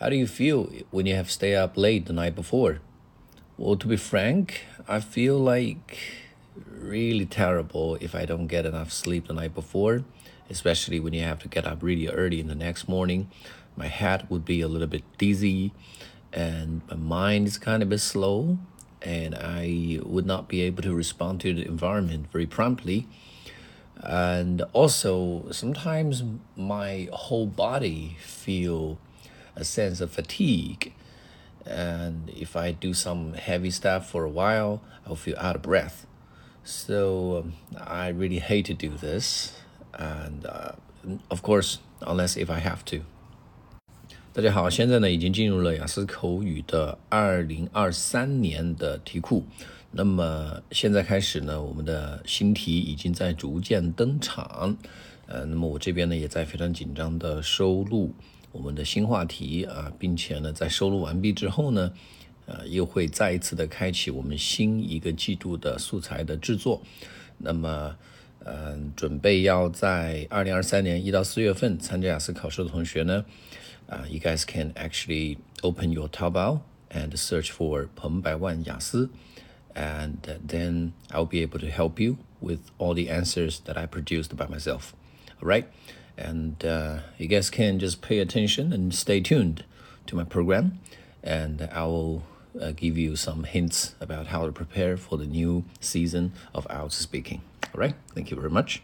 How do you feel when you have stayed up late the night before? Well, to be frank, I feel like really terrible if I don't get enough sleep the night before, especially when you have to get up really early in the next morning. My head would be a little bit dizzy and my mind is kind of a bit slow and I would not be able to respond to the environment very promptly. And also sometimes my whole body feel a sense of fatigue. And if I do some heavy stuff for a while, I'll feel out of breath. So I really hate to do this. And of course, unless if I have to. 大家好，现在呢已经进入了雅思口语的二零二三年的题库。那么现在开始呢，我们的新题已经在逐渐登场。呃，那么我这边呢也在非常紧张的收录我们的新话题啊，并且呢在收录完毕之后呢，呃又会再一次的开启我们新一个季度的素材的制作。那么，嗯，准备要在二零二三年一到四月份参加雅思考试的同学呢。uh, you guys can actually open your Taobao and search for Peng Bai Wan Yasu, and then I'll be able to help you with all the answers that I produced by myself. All right, and uh, you guys can just pay attention and stay tuned to my program, and I will uh, give you some hints about how to prepare for the new season of IELTS speaking. All right, thank you very much.